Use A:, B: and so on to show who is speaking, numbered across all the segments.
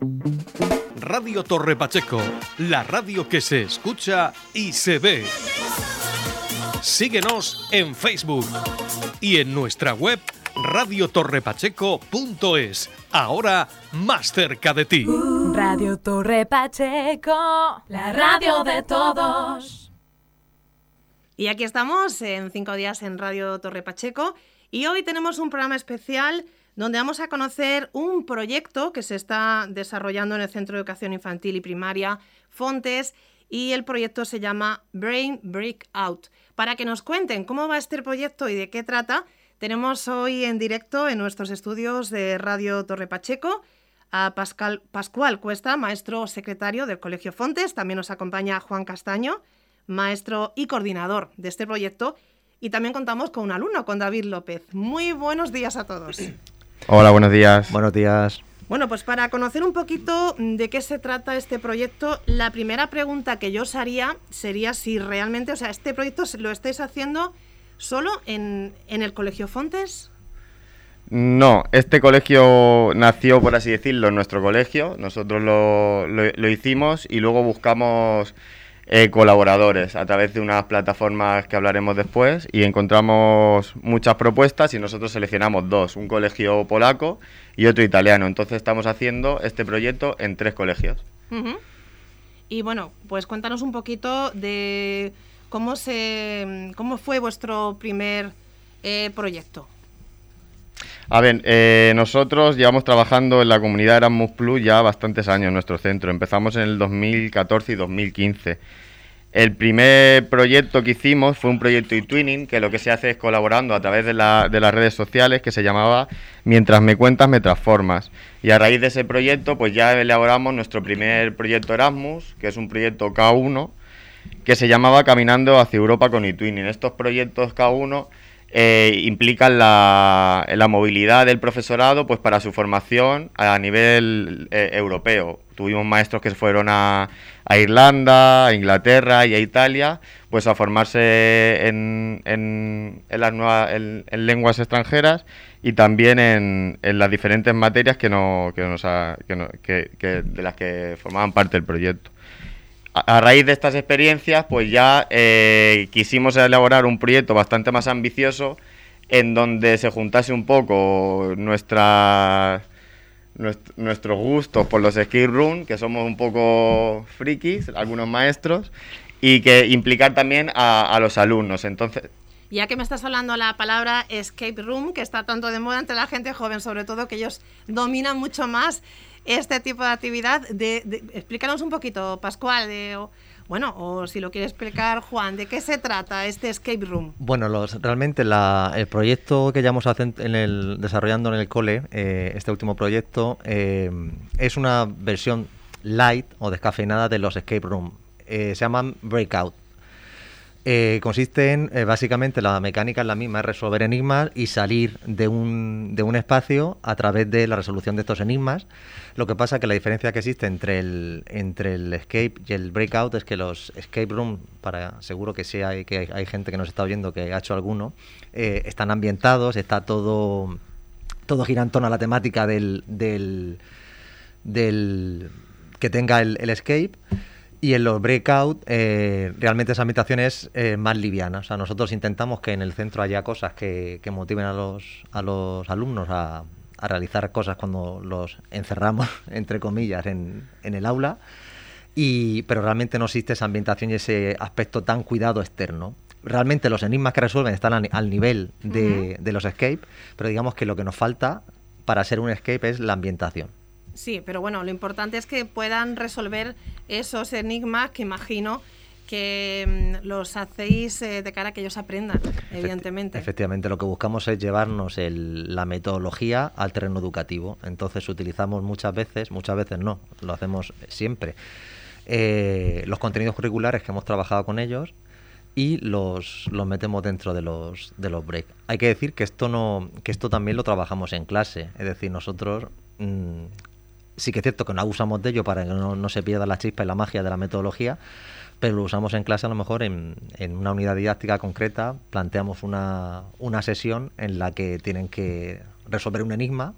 A: Radio Torre Pacheco, la radio que se escucha y se ve. Síguenos en Facebook y en nuestra web radiotorrepacheco.es. Ahora más cerca de ti.
B: Radio Torre Pacheco, la radio de todos.
C: Y aquí estamos en cinco días en Radio Torre Pacheco y hoy tenemos un programa especial donde vamos a conocer un proyecto que se está desarrollando en el Centro de Educación Infantil y Primaria Fontes y el proyecto se llama Brain Breakout. Para que nos cuenten cómo va este proyecto y de qué trata, tenemos hoy en directo en nuestros estudios de Radio Torre Pacheco a Pascal, Pascual Cuesta, maestro secretario del Colegio Fontes. También nos acompaña Juan Castaño, maestro y coordinador de este proyecto. Y también contamos con un alumno, con David López. Muy buenos días a todos.
D: Hola, buenos días.
E: Buenos días.
C: Bueno, pues para conocer un poquito de qué se trata este proyecto, la primera pregunta que yo os haría sería si realmente, o sea, este proyecto lo estáis haciendo ¿Solo en, el Colegio Fontes?
D: No, este colegio nació, por así decirlo, en nuestro colegio. Nosotros lo, hicimos y luego buscamos eh, colaboradores a través de unas plataformas que hablaremos después y encontramos muchas propuestas y nosotros seleccionamos dos, un colegio polaco y otro italiano. Entonces estamos haciendo este proyecto en tres colegios.
C: Y bueno, pues cuéntanos un poquito de ¿Cómo, se, cómo fue vuestro primer eh, proyecto?
D: A ver, eh, nosotros llevamos trabajando en la comunidad Erasmus Plus ya bastantes años en nuestro centro. Empezamos en el 2014 y 2015. El primer proyecto que hicimos fue un proyecto e-twinning, que lo que se hace es colaborando a través de, la, de, las redes sociales, que se llamaba Mientras me cuentas, me transformas. Y a raíz de ese proyecto, pues ya elaboramos nuestro primer proyecto Erasmus, que es un proyecto K1, que se llamaba Caminando hacia Europa con eTwinning. Estos proyectos cada uno eh, implican la, movilidad del profesorado pues para su formación a nivel eh, europeo. Tuvimos maestros que fueron a, Irlanda, a Inglaterra y a Italia pues a formarse en, en, las nuevas, en, lenguas extranjeras y también en, las diferentes materias que, no, que, nos que, de las que formaban parte del proyecto a raíz de estas experiencias, pues ya eh, quisimos elaborar un proyecto bastante más ambicioso en donde se juntase un poco nuestra, nuestros gustos por los escape room, que somos un poco frikis, algunos maestros, y que implicar también a, a los alumnos. Entonces,
C: ya que me estás hablando la palabra escape room, que está tanto de moda entre la gente joven, sobre todo que ellos dominan mucho más este tipo de actividad. Explícanos un poquito, Pascual, de, bueno, o si lo quiere explicar Juan, ¿de qué se trata este escape room?
E: Bueno, realmente el proyecto que llevamos en el, desarrollando en el cole, eh, este último proyecto, eh, es una versión light o descafeinada de los escape room. Eh, se llaman breakout. Eh, consiste en, eh, básicamente, la mecánica es la misma, es resolver enigmas y salir de un, de un espacio a través de la resolución de estos enigmas. Lo que pasa que la diferencia que existe entre el, entre el escape y el breakout es que los escape room, para seguro que sí hay, que hay, gente que nos está oyendo que ha hecho alguno, eh, están ambientados, está todo, todo gira en torno a la temática del, del, del que tenga el, el escape. Y en los breakout, eh, realmente esa ambientación es eh, más liviana. O sea, nosotros intentamos que en el centro haya cosas que, motiven a los, a los alumnos a, realizar cosas cuando los encerramos, entre comillas, en, el aula. Y, pero realmente no existe esa ambientación y ese aspecto tan cuidado externo. Realmente los enigmas que resuelven están al, nivel de, de los escape, pero digamos que lo que nos falta para ser un escape es la ambientación.
C: Sí, pero bueno, lo importante es que puedan resolver esos enigmas que imagino que mm, los hacéis eh, de cara a que ellos aprendan, evidentemente.
E: Efectivamente, lo que buscamos es llevarnos la metodología al terreno educativo. Entonces utilizamos muchas veces, muchas veces no, lo hacemos siempre, eh, los contenidos curriculares que hemos trabajado con ellos y los, los metemos dentro de los, de los breaks. Hay que decir que esto, no, que esto también lo trabajamos en clase, es decir, nosotros... Mm, sí que es cierto que no abusamos de ello para que no, se pierda la chispa y la magia de la metodología, pero lo usamos en clase a lo mejor en, una unidad didáctica concreta, planteamos una, una, sesión en la que tienen que resolver un enigma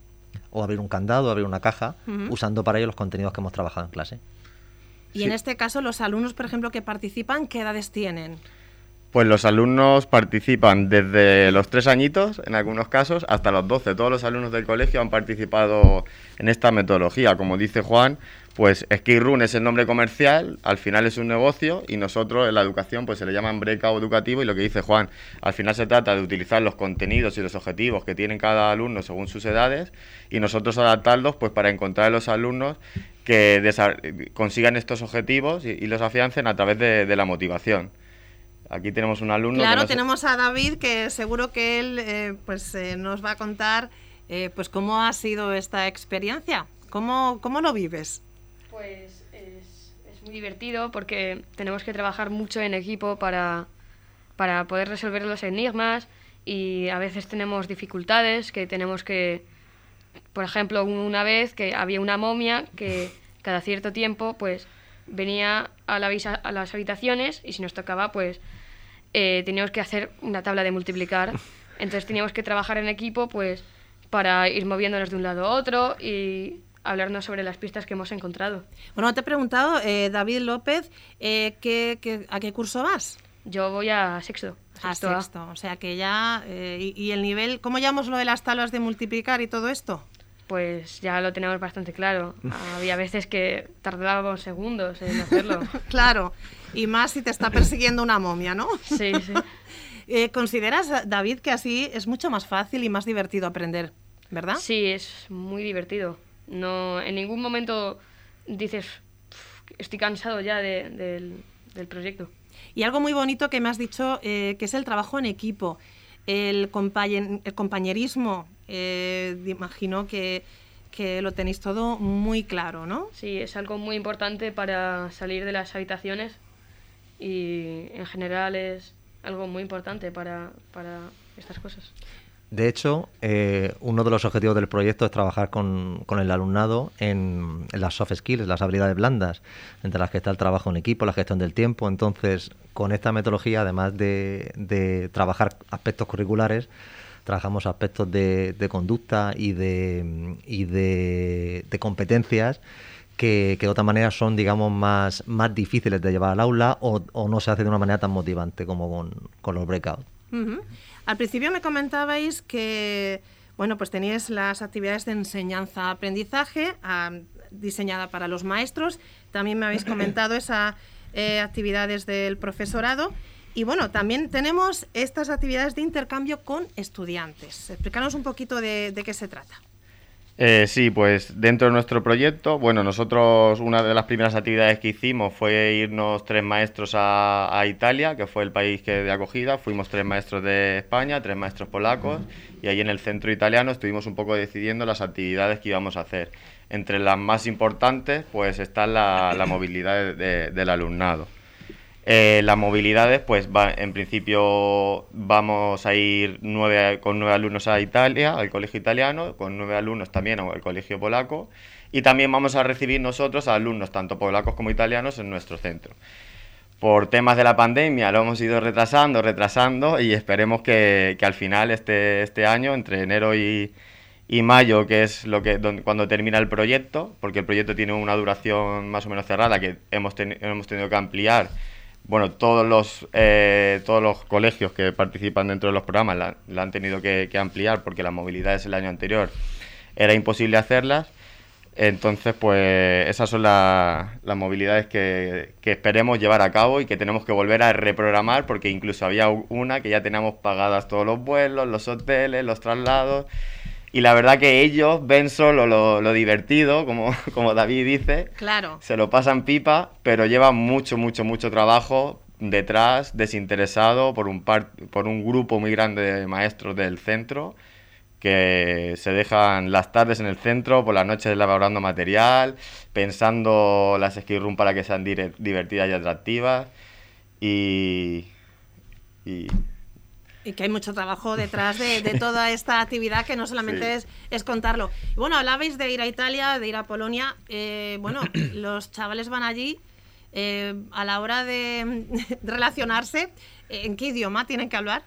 E: o abrir un candado, abrir una caja, usando para ello los contenidos que hemos trabajado en clase.
C: Y en este caso, los alumnos, por ejemplo, que participan, ¿qué edades tienen?
D: Pues los alumnos participan desde los tres añitos, en algunos casos, hasta los 12. Todos los alumnos del colegio han participado en esta metodología. Como dice Juan, pues Skate Room es el nombre comercial, al final es un negocio y nosotros en la educación pues se le llaman breakout educativo y lo que dice Juan, al final se trata de utilizar los contenidos y los objetivos que tienen cada alumno según sus edades y nosotros adaptarlos pues para encontrar a los alumnos que consigan estos objetivos y, los afiancen a través de la motivación. Aquí tenemos un alumno.
C: Claro, tenemos a David, que seguro que él eh, pues, eh, nos va a contar eh, pues cómo ha sido esta experiencia. ¿Cómo, cómo lo vives?
F: Pues es, es muy divertido porque tenemos que trabajar mucho en equipo para, para poder resolver los enigmas y a veces tenemos dificultades que tenemos que, por ejemplo, una vez que había una momia que cada cierto tiempo pues venía a, la visa- a las habitaciones y si nos tocaba pues eh, teníamos que hacer una tabla de multiplicar. Entonces teníamos que trabajar en equipo pues para ir moviéndonos de un lado a otro y hablarnos sobre las pistas que hemos encontrado.
C: Bueno, te he preguntado, eh, David López, eh, ¿qué- qué- a qué curso vas?
F: Yo voy a sexto.
C: A
F: sexto A.
C: sexto. O sea que ya... eh, y, y el nivel... ¿Cómo llamamos lo de las tablas de multiplicar y todo esto?
F: Pues ya lo tenemos bastante claro. Había veces que tardábamos segundos en hacerlo.
C: Claro. Y más si te está persiguiendo una momia, ¿no?
F: Sí, sí.
C: Eh, ¿Consideras, David, que así es mucho más fácil y más divertido aprender, verdad?
F: Sí, es muy divertido. No, en ningún momento dices, "Uf, estoy cansado ya de- del, del proyecto.
C: Y algo muy bonito que me has dicho, eh, que es el trabajo en equipo, el, el compañerismo. Eh, imagino que, que lo tenéis todo muy claro, ¿no?
F: Sí, es algo muy importante para salir de las habitaciones y en general es algo muy importante para, para estas cosas.
E: De hecho, eh, uno de los objetivos del proyecto es trabajar con, con el alumnado en, en las soft skills, las habilidades blandas, entre las que está el trabajo en equipo, la gestión del tiempo. Entonces, con esta metodología, además de, de trabajar aspectos curriculares, trabajamos aspectos de, conducta y de, y de, competencias que, que de otra manera son, digamos, más, más difíciles de llevar al aula o, no se hace de una manera tan motivante como con, con los breakouts.
C: Al principio me comentabais que, bueno, pues teníais las actividades de enseñanza-aprendizaje diseñada para los maestros. También me habéis comentado esas eh, actividades del profesorado. Y bueno, también tenemos estas actividades de intercambio con estudiantes. Explícanos un poquito de, qué se trata.
D: Eh, sí, pues dentro de nuestro proyecto, bueno, nosotros una de las primeras actividades que hicimos fue irnos tres maestros a, Italia, que fue el país que de acogida. Fuimos tres maestros de España, tres maestros polacos, y ahí en el centro italiano estuvimos un poco decidiendo las actividades que íbamos a hacer. Entre las más importantes, pues está la, movilidad de- de- del alumnado. Eh, las movilidades, pues en principio vamos a ir nueve, con nueve alumnos a Italia, al colegio italiano, con nueve alumnos también al colegio polaco, y también vamos a recibir nosotros a alumnos, tanto polacos como italianos, en nuestro centro. Por temas de la pandemia lo hemos ido retrasando, retrasando, y esperemos que, que al final, este, este año, entre enero y, y mayo, que es lo que cuando termina el proyecto, porque el proyecto tiene una duración más o menos cerrada que hemos, teni- hemos tenido que ampliar. Bueno, todos los, eh, todos los colegios que participan dentro de los programas la, han tenido que, que ampliar porque las movilidades el año anterior era imposible hacerlas. Entonces, pues esas son la- las movilidades que, que esperemos llevar a cabo y que tenemos que volver a reprogramar porque incluso había una que ya teníamos pagadas todos los vuelos, los hoteles, los traslados. Y la verdad que ellos ven solo lo, lo divertido, como, como David dice,
C: Claro.
D: se lo pasan pipa, pero lleva mucho, mucho, mucho trabajo detrás, desinteresado por un, par- por un grupo muy grande de maestros del centro que se dejan las tardes en el centro, por las noches elaborando material, pensando las ski room para que sean divertidas y atractivas. Y, y
C: Y que hay mucho trabajo detrás de, de toda esta actividad que no solamente
D: Sí.
C: es, es contarlo. Y bueno, hablabais de ir a Italia, de ir a Polonia. Eh, bueno, los chavales van allí eh, a la hora de, de relacionarse. ¿En qué idioma tienen que hablar?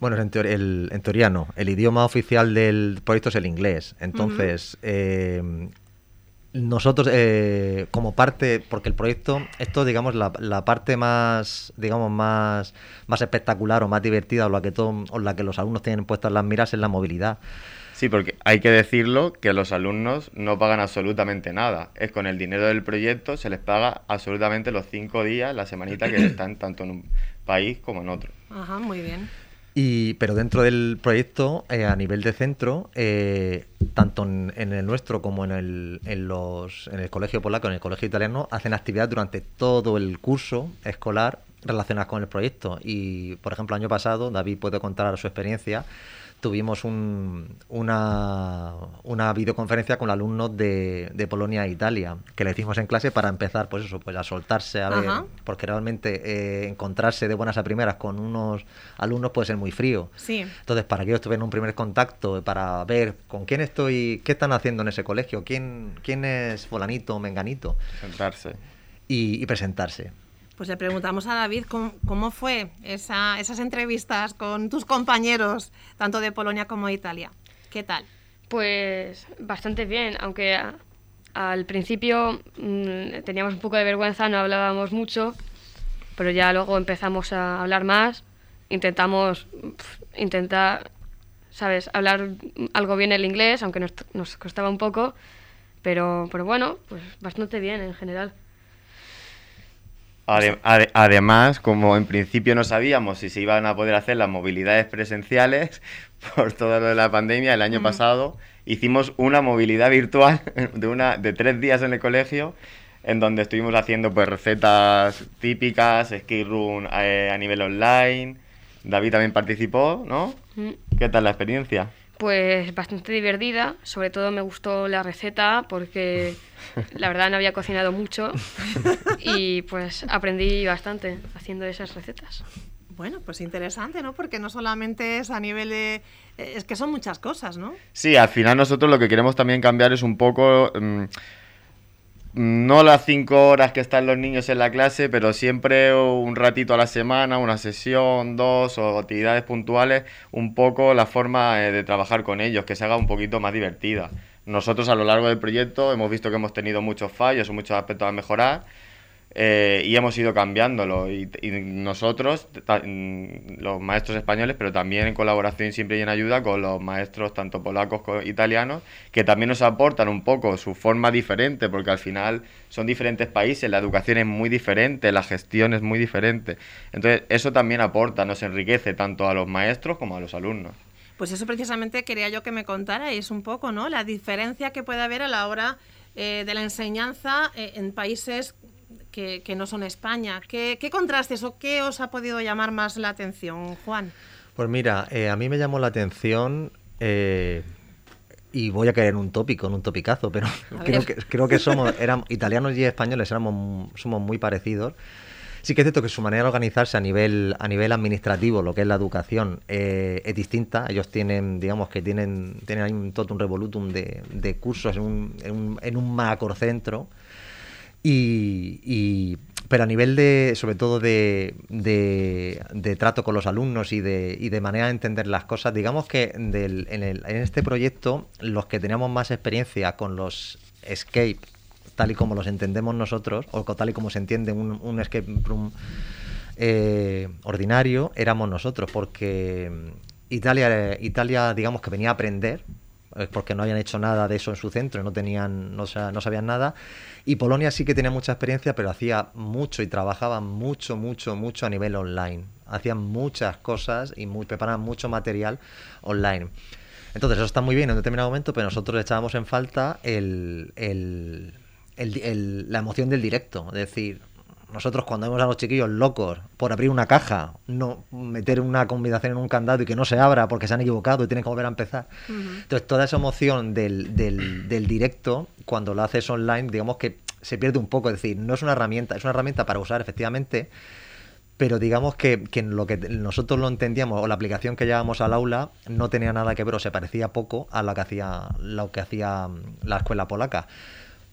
E: Bueno, en, teor- el- en teoría no. El idioma oficial del proyecto es el inglés. Entonces, eh, nosotros, eh, como parte, porque el proyecto, esto, digamos, la, la parte más, digamos, más, más espectacular o más divertida o la que todo, o la que los alumnos tienen puestas las miras es la movilidad.
D: Sí, porque hay que decirlo que los alumnos no pagan absolutamente nada. Es con el dinero del proyecto se les paga absolutamente los cinco días, la semanita que están tanto en un país como en otro.
C: Ajá, muy bien.
E: Y, pero dentro del proyecto, eh, a nivel de centro, eh, tanto en, el nuestro como en el, en, los, en el colegio polaco, en el colegio italiano, hacen actividad durante todo el curso escolar relacionadas con el proyecto. Y, por ejemplo, el año pasado, David puede contar su experiencia, tuvimos un- una, una videoconferencia con alumnos de, de Polonia e Italia, que le hicimos en clase para empezar, pues eso, pues a soltarse, a ver,
C: Ajá.
E: porque realmente eh, encontrarse de buenas a primeras con unos alumnos puede ser muy frío.
C: Sí.
E: Entonces, para que ellos tuvieran un primer contacto, para ver con quién estoy, qué están haciendo en ese colegio, quién, quién es fulanito o menganito,
D: Sentarse.
E: y, y presentarse.
C: Pues le preguntamos a David cómo, fue esa- esas entrevistas con tus compañeros, tanto de Polonia como de Italia. ¿Qué tal?
F: Pues bastante bien, aunque al principio mm, teníamos un poco de vergüenza, no hablábamos mucho, pero ya luego empezamos a hablar más, intentamos intentar, sabes, hablar algo bien el inglés, aunque nos, nos costaba un poco, pero, pero bueno, pues bastante bien en general.
D: Ade- ade- además, como en principio no sabíamos si se iban a poder hacer las movilidades presenciales por todo lo de la pandemia, el año pasado hicimos una movilidad virtual de, una, de tres días en el colegio, en donde estuvimos haciendo pues recetas típicas, skate room eh, a nivel online. David también participó, ¿no?
F: Mm.
D: ¿Qué tal la experiencia?
F: Pues bastante divertida, sobre todo me gustó la receta porque la verdad no había cocinado mucho y pues aprendí bastante haciendo esas recetas.
C: Bueno, pues interesante, ¿no? Porque no solamente es a nivel de... eh, Es que son muchas cosas, ¿no?
D: Sí, al final nosotros lo que queremos también cambiar es un poco, mm, no las cinco horas que están los niños en la clase, pero siempre un ratito a la semana, una sesión, dos o actividades puntuales, un poco la forma eh, de trabajar con ellos, que se haga un poquito más divertida. Nosotros a lo largo del proyecto hemos visto que hemos tenido muchos fallos muchos aspectos a mejorar eh, y hemos ido cambiándolo. Y, nosotros, mm, los maestros españoles, pero también en colaboración siempre y en ayuda con los maestros tanto polacos como italianos, que también nos aportan un poco su forma diferente, porque al final son diferentes países, la educación es muy diferente, la gestión es muy diferente. Entonces, eso también aporta, nos enriquece tanto a los maestros como a los alumnos.
C: Pues eso precisamente quería yo que me contarais un poco, ¿no? La diferencia que puede haber a la hora eh, de la enseñanza eh, en países que, que no son España. ¿Qué, ¿Qué contrastes o qué os ha podido llamar más la atención, Juan?
E: Pues mira, eh, a mí me llamó la atención eh, y voy a caer en un tópico, en un topicazo, pero creo que, creo que somos, italianos y españoles éramos, somos muy parecidos. Sí que es cierto que su manera de organizarse a nivel, a nivel administrativo, lo que es la educación, eh, es distinta. Ellos tienen, digamos que tienen, tienen ahí un totum revolutum de, de cursos en un, en un, en un macrocentro. Y, pero a nivel de, sobre todo de, de- de trato con los alumnos y de, y de manera de entender las cosas, digamos que en, este proyecto los que teníamos más experiencia con los escape, tal y como los entendemos nosotros, o tal y como se entiende un, escape room eh, ordinario, éramos nosotros, porque Italia, Italia, digamos que venía a aprender, porque no habían hecho nada de eso en su centro, no tenían, no, no sabían nada. Y Polonia sí que tenía mucha experiencia, pero hacía mucho y trabajaba mucho, mucho, mucho a nivel online. Hacían muchas cosas y muy, preparaban mucho material online. Entonces, eso está muy bien en un determinado momento, pero nosotros echábamos en falta el- el- el- la emoción del directo. Es decir, nosotros cuando vemos a los chiquillos locos por abrir una caja, no meter una combinación en un candado y que no se abra porque se han equivocado y tienen que volver a empezar. Entonces, toda esa emoción del, del- del directo, cuando lo haces online, digamos que se pierde un poco. Es decir, no es una herramienta, es una herramienta para usar efectivamente, pero digamos que, que lo que nosotros lo entendíamos o la aplicación que llevábamos al aula no tenía nada que ver o se parecía poco a lo que hacía lo que hacía la escuela polaca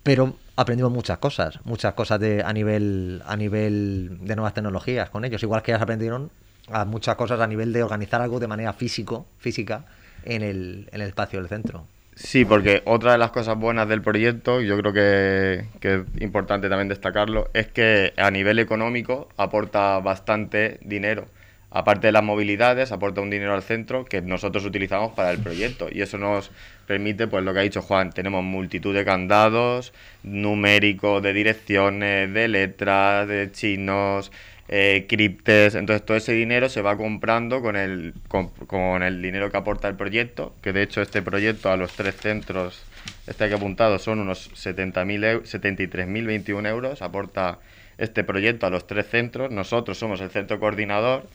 E: pero aprendimos muchas cosas muchas cosas de a nivel a nivel de nuevas tecnologías con ellos igual que ellos aprendieron a muchas cosas a nivel de organizar algo de manera físico, física en el, en el espacio del centro.
D: Sí, porque otra de las cosas buenas del proyecto, yo creo que, es importante también destacarlo, es que a nivel económico aporta bastante dinero. Aparte de las movilidades, aporta un dinero al centro que nosotros utilizamos para el proyecto. Y eso nos permite, pues lo que ha dicho Juan, tenemos multitud de candados, numéricos, de direcciones, de letras, de chinos, eh, criptes, entonces todo ese dinero se va comprando con el, con, el dinero que aporta el proyecto, que de hecho este proyecto a los tres centros, este aquí apuntado, son unos 73.021 euros, aporta este proyecto a los tres centros, nosotros somos el centro coordinador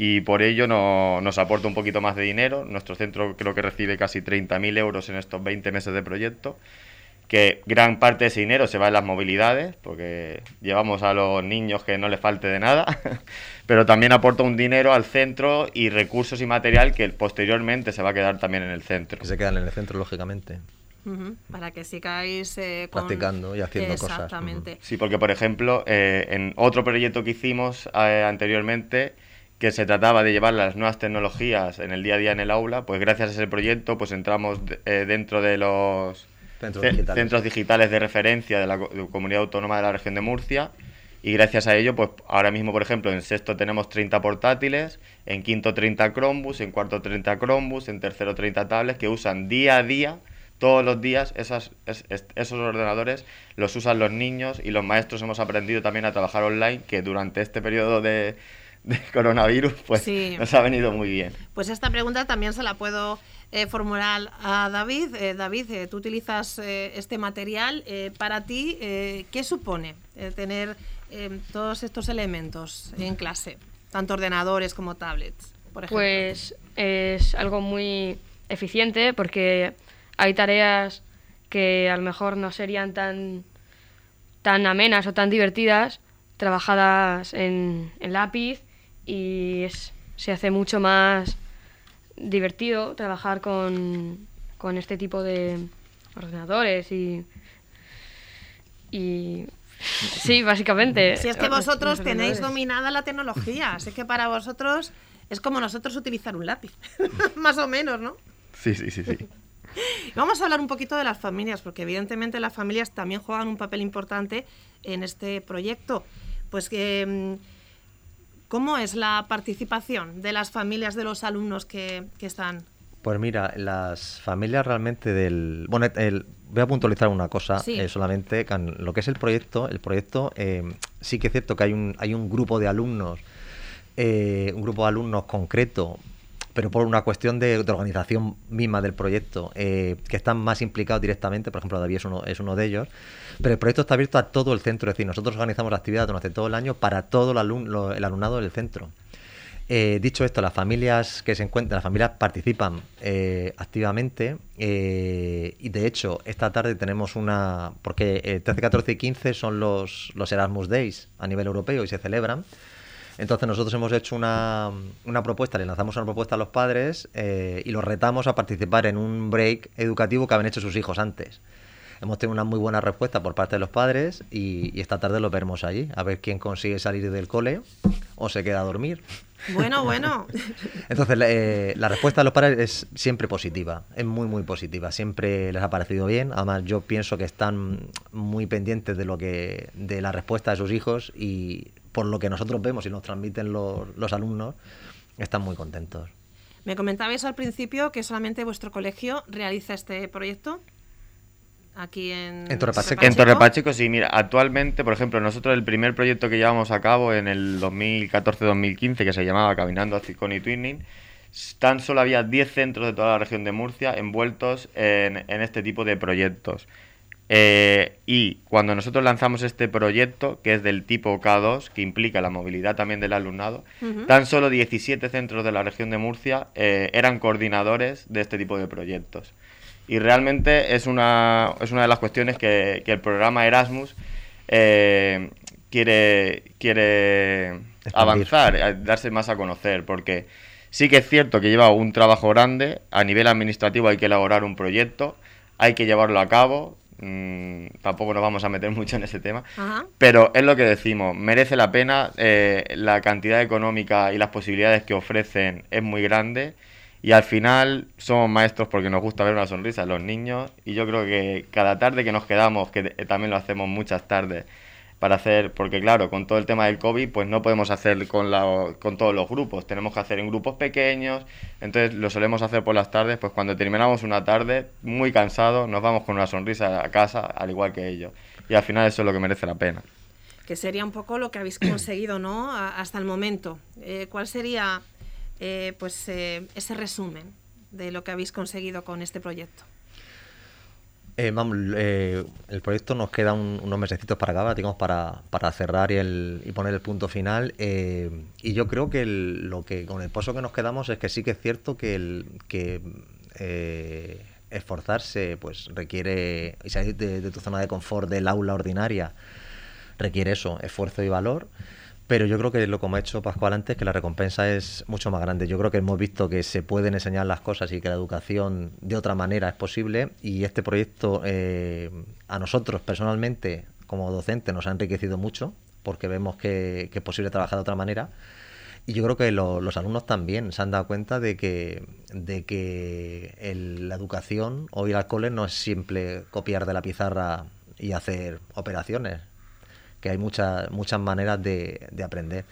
D: y por ello no, nos aporta un poquito más de dinero, nuestro centro creo que recibe casi 30.000 euros en estos 20 meses de proyecto que gran parte de ese dinero se va en las movilidades, porque llevamos a los niños que no les falte de nada, pero también aporta un dinero al centro y recursos y material que posteriormente se va a quedar también en el centro.
E: Que se quedan en el centro, lógicamente.
C: Para que sigáis eh,
E: practicando y haciendo cosas.
C: Exactamente.
D: Sí, porque por ejemplo, eh, en otro proyecto que hicimos eh, anteriormente, que se trataba de llevar las nuevas tecnologías en el día a día en el aula, pues gracias a ese proyecto pues entramos dentro de los centros digitales. de referencia de la comunidad autónoma de la región de Murcia. Y gracias a ello, pues ahora mismo, por ejemplo, en sexto tenemos 30 portátiles, en quinto 30 Chromebooks, en cuarto 30 Chromebooks, en tercero 30 tablets que usan día a día, todos los días, esas, esos ordenadores los usan los niños y los maestros hemos aprendido también a trabajar online, que durante este periodo de, coronavirus, pues nos ha venido muy bien.
C: Pues esta pregunta también se la puedo eh, formular a David. Eh, David, eh, tú utilizas este material. para ti, ¿qué supone tener todos estos elementos en clase? Tanto ordenadores como tablets, por ejemplo.
F: Pues es algo muy eficiente porque hay tareas que a lo mejor no serían tan, tan amenas o tan divertidas trabajadas en, lápiz y se hace mucho más divertido trabajar con, este tipo de ordenadores y, y sí, básicamente.
C: Si es que vosotros tenéis dominada la tecnología, así que para vosotros es como nosotros utilizar un lápiz, más o menos, ¿no?
D: Sí, sí, sí, sí.
C: Vamos a hablar un poquito de las familias, porque evidentemente las familias también juegan un papel importante en este proyecto. Pues que mm, ¿Cómo es la participación de las familias de los alumnos que, están?
E: Pues mira, las familias realmente del... Bueno, voy a puntualizar una cosa eh, solamente, lo que es el proyecto, el proyecto eh, sí que es cierto que hay un, hay un grupo de alumnos, eh, un grupo de alumnos concreto, pero por una cuestión de, organización misma del proyecto, que están más implicados directamente, por ejemplo, David es uno, de ellos, pero el proyecto está abierto a todo el centro, es decir, nosotros organizamos la actividad durante todo el año para todo el, alumnado del centro. Eh, dicho esto, las familias que se encuentran, las familias participan eh, activamente eh, y de hecho esta tarde tenemos una, porque 13, 14 y 15 son los, los Erasmus Days a nivel europeo y se celebran. Entonces nosotros hemos hecho una, una propuesta, le lanzamos una propuesta a los padres y los retamos a participar en un break educativo que habían hecho sus hijos antes. Hemos tenido una muy buena respuesta por parte de los padres y, esta tarde lo veremos allí, a ver quién consigue salir del cole o se queda a dormir.
C: Bueno, bueno.
E: Entonces, eh, la respuesta de los padres es siempre positiva, es muy, muy positiva. Siempre les ha parecido bien. Además, yo pienso que están muy pendientes de lo que, de la respuesta de sus hijos y por lo que nosotros vemos y nos transmiten los, los alumnos, están muy contentos.
C: Me comentabais al principio que solamente vuestro colegio realiza este proyecto aquí en,
E: en Torrepacheco.
D: En Torrepacheco, sí, mira, actualmente, por ejemplo, nosotros el primer proyecto que llevamos a cabo en el 2014-2015, que se llamaba Caminando a Cicón y Twinning, tan solo había 10 centros de toda la región de Murcia envueltos en, este tipo de proyectos. Eh, y cuando nosotros lanzamos este proyecto, que es del tipo K2, que implica la movilidad también del alumnado, tan solo 17 centros de la región de Murcia eh, eran coordinadores de este tipo de proyectos. Y realmente es una, es una de las cuestiones que, el programa Erasmus eh, quiere, quiere avanzar, darse más a conocer, porque sí que es cierto que lleva un trabajo grande, a nivel administrativo hay que elaborar un proyecto, hay que llevarlo a cabo, mm, tampoco nos vamos a meter mucho en ese tema.
C: Ajá.
D: Pero es lo que decimos, merece la pena, eh, la cantidad económica y las posibilidades que ofrecen es muy grande y al final somos maestros porque nos gusta ver una sonrisa en los niños y yo creo que cada tarde que nos quedamos, que también lo hacemos muchas tardes, para hacer, porque claro, con todo el tema del COVID, pues no podemos hacer con, la, con todos los grupos, tenemos que hacer en grupos pequeños, entonces lo solemos hacer por las tardes, pues cuando terminamos una tarde, muy cansados, nos vamos con una sonrisa a casa, al igual que ellos. Y al final eso es lo que merece la pena.
C: Que sería un poco lo que habéis conseguido, ¿no? Hasta el momento. Eh, ¿Cuál sería, eh, pues, eh, ese resumen de lo que habéis conseguido con este proyecto?
E: Eh, el proyecto nos queda un- unos mesecitos para acabar, para, para cerrar y, el, y poner el punto final. y yo creo que lo que con el pozo que nos quedamos es que sí que es cierto que, el, que esforzarse pues requiere y salir de tu zona de confort del aula ordinaria requiere eso, esfuerzo y valor. Pero yo creo que lo como ha hecho Pascual antes, que la recompensa es mucho más grande. Yo creo que hemos visto que se pueden enseñar las cosas y que la educación de otra manera es posible. Y este proyecto eh, a nosotros personalmente, como docente, nos ha enriquecido mucho, porque vemos que, es posible trabajar de otra manera. Y yo creo que lo- los alumnos también se han dado cuenta de que, de que la educación o ir al cole no es simple copiar de la pizarra y hacer operaciones que hay muchas muchas maneras de, de aprender.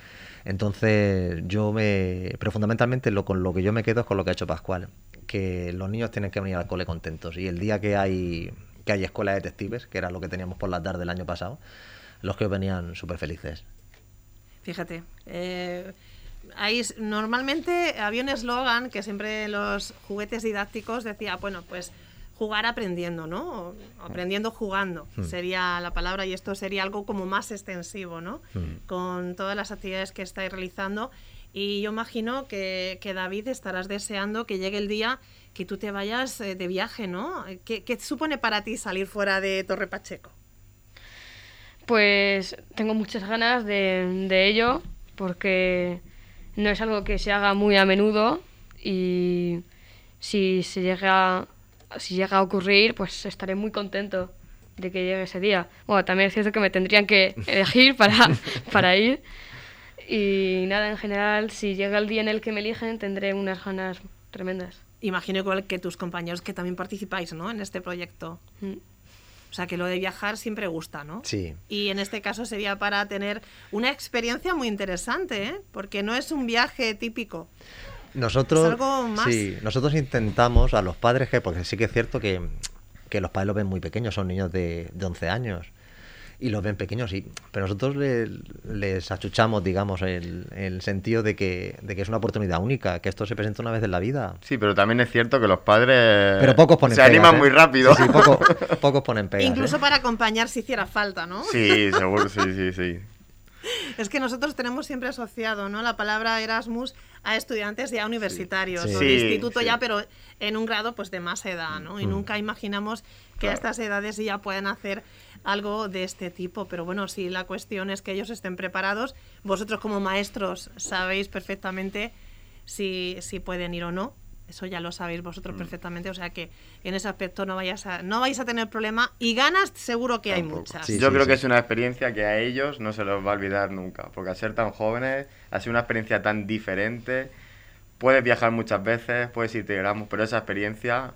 E: Entonces, yo me. Pero fundamentalmente lo, con lo que yo me quedo es con lo que ha hecho Pascual. Que los niños tienen que venir al cole contentos. Y el día que hay que hay escuela de detectives, que era lo que teníamos por la tarde el año pasado, los que venían súper felices.
C: Fíjate. eh, ahí normalmente había un eslogan que siempre los juguetes didácticos decía, bueno, pues jugar aprendiendo, ¿no? O Aprendiendo jugando sería la palabra y esto sería algo como más extensivo, ¿no? Con todas las actividades que estáis realizando. Y yo imagino que, que, David estarás deseando que llegue el día que tú te vayas eh, de viaje, ¿no? ¿Qué, ¿Qué supone para ti salir fuera de Torre Pacheco?
F: Pues tengo muchas ganas de, de ello porque no es algo que se haga muy a menudo y si se llega si llega a ocurrir pues estaré muy contento de que llegue ese día. Bueno, también es cierto que me tendrían que elegir para, para ir y nada, en general, si llega el día en el que me eligen tendré unas ganas tremendas.
C: Imagino igual que tus compañeros que también participáis, ¿no? En este proyecto.
F: Mm.
C: O sea, que lo de viajar siempre gusta, ¿no?
E: Sí.
C: Y en este caso sería para tener una experiencia muy interesante, ¿eh? Porque no es un viaje típico.
E: Nosotros,
C: Es algo más.
E: sí, nosotros intentamos a los padres que, porque sí que es cierto que, que los padres los ven muy pequeños, son niños de, de 11 años y los ven pequeños, y, pero nosotros le- les achuchamos, digamos, el, el sentido de que, de que es una oportunidad única, que esto se presenta una vez en la vida.
D: Sí, pero también es cierto que los padres
E: Pero pocos ponen
D: se
E: pegas,
D: animan
E: ¿eh?
D: muy rápido.
E: Sí, sí, poco- pocos ponen pegas.
C: Incluso
E: ¿eh?
C: para acompañar si hiciera falta, ¿no?
D: Sí, seguro, sí, sí, sí.
C: Es que nosotros tenemos siempre asociado, ¿no? La palabra Erasmus a estudiantes ya universitarios
E: Sí.
C: o de instituto ya, pero en un grado pues de más edad, ¿no?
E: Mm.
C: Y nunca imaginamos que a estas edades ya pueden hacer algo de este tipo. Pero bueno, si la cuestión es que ellos estén preparados, vosotros como maestros sabéis perfectamente si, si pueden ir o no. Eso ya lo sabéis vosotros
D: Mm.
C: perfectamente, o sea que en ese aspecto no vayas a, no vais a tener problema y ganas seguro que hay muchas.
E: Sí,
D: Yo
E: sí,
D: creo
E: sí.
D: que es una experiencia que a ellos no se los va a olvidar nunca, porque al ser tan jóvenes, ha sido una experiencia tan diferente. Puedes viajar muchas veces, puedes irte de pero esa experiencia,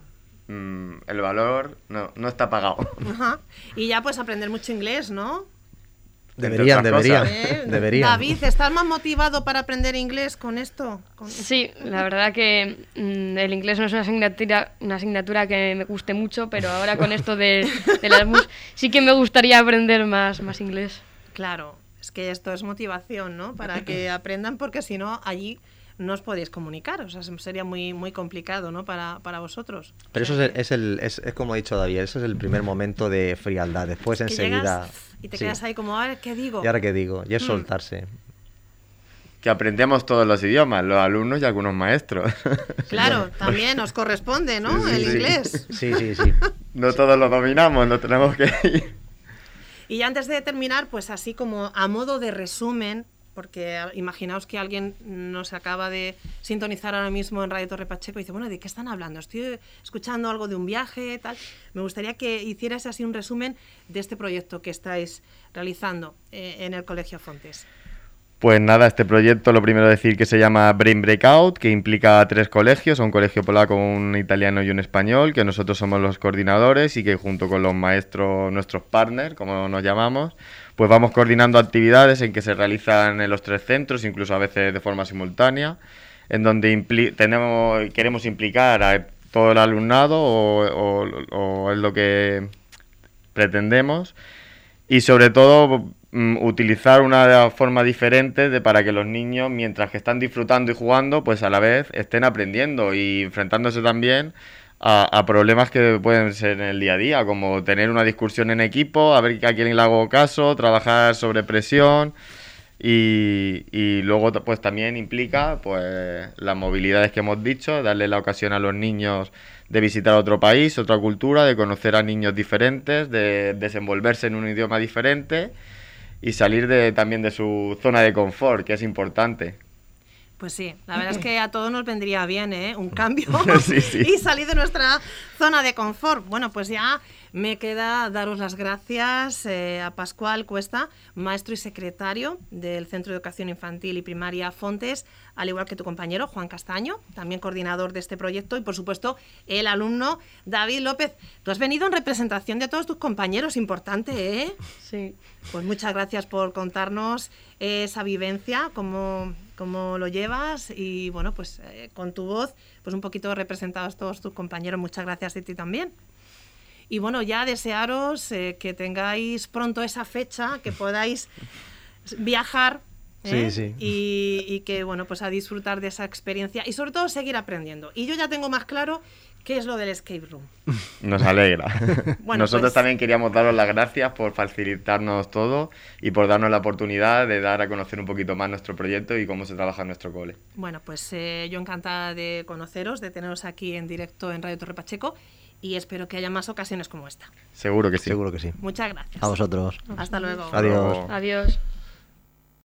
D: mm, el valor no, no está pagado.
C: Ajá. Y ya pues aprender mucho inglés, ¿no?
E: Deberían, deberían.
C: ¿Eh?
E: deberían.
C: David, ¿estás más motivado para aprender inglés con esto? Con-
F: Sí, la verdad que mm, el inglés no es una asignatura, una asignatura que me guste mucho, pero ahora con esto de, de Erasmus sí que me gustaría aprender más, más inglés.
C: Claro, es que esto es motivación, ¿no? Para que aprendan, porque si no, allí no os podéis comunicar. O sea, se- sería muy, muy complicado, ¿no? Para, para vosotros.
E: Pero eso es, el- es, el, es, es como ha dicho David, eso es el primer momento de frialdad. Después
C: Que
E: enseguida.
C: y te
E: sí.
C: quedas ahí como, a ver, ¿qué digo?
E: ¿Y ahora qué digo? Y es
C: Mm.
E: soltarse.
D: que aprendemos todos los idiomas, los alumnos y algunos maestros.
C: Claro, también os corresponde, ¿no?
D: Sí, sí,
C: El
D: sí.
C: inglés.
E: Sí, sí, sí.
D: no todos lo dominamos, no tenemos que ir.
C: Y antes de terminar, pues así como a modo de resumen, porque imaginaos que alguien nos acaba de sintonizar ahora mismo en Radio Torre Pacheco y dice, bueno, ¿de qué están hablando? Estoy escuchando algo de un viaje, tal. Me gustaría que hicieras así un resumen de este proyecto que estáis realizando eh, en el Colegio Fontes.
D: Pues nada, este proyecto lo primero decir que se llama Brain Breakout, que implica tres colegios, un colegio polaco, un italiano y un español, que nosotros somos los coordinadores y que junto con los maestros, nuestros partners, como nos llamamos, pues vamos coordinando actividades en que se realizan en los tres centros, incluso a veces de forma simultánea, en donde tenemos, queremos implicar a todo el alumnado o, o es lo que pretendemos. Y sobre todo utilizar una forma diferente de, para que los niños, mientras que están disfrutando y jugando, pues a la vez estén aprendiendo y enfrentándose también a, problemas que pueden ser en el día a día, como tener una discusión en equipo, a ver a quién le hago caso, trabajar sobre presión. Y, y, luego pues también implica pues las movilidades que hemos dicho, darle la ocasión a los niños de visitar otro país, otra cultura, de conocer a niños diferentes, de desenvolverse en un idioma diferente y salir de, también de su zona de confort, que es importante.
C: Pues sí, la verdad es que a todos nos vendría bien, ¿eh? Un cambio y salir de nuestra zona de confort. Bueno, pues ya me queda daros las gracias eh, a Pascual Cuesta, maestro y secretario del Centro de Educación Infantil y Primaria Fontes, al igual que tu compañero Juan Castaño, también coordinador de este proyecto, y por supuesto el alumno David López. Tú has venido en representación de todos tus compañeros, importante, ¿eh?
F: Sí.
C: Pues muchas gracias por contarnos esa vivencia, cómo, cómo lo llevas y bueno, pues eh, con tu voz, pues un poquito representados todos tus compañeros. Muchas gracias a ti también. Y bueno, ya desearos eh, que tengáis pronto esa fecha, que podáis viajar ¿eh? Y, que bueno, pues a disfrutar de esa experiencia y sobre todo seguir aprendiendo. Y yo ya tengo más claro qué es lo del escape room.
D: Nos alegra. Nosotros pues también queríamos daros las gracias por facilitarnos todo y por darnos la oportunidad de dar a conocer un poquito más nuestro proyecto y cómo se trabaja en nuestro cole.
C: Bueno, pues eh, yo encantada de conoceros, de teneros aquí en directo en Radio Torre Pacheco y espero que haya más ocasiones como esta.
D: Seguro que sí.
E: Seguro que sí.
C: Muchas gracias.
E: A vosotros.
C: Hasta luego.
E: Adiós.
F: Adiós.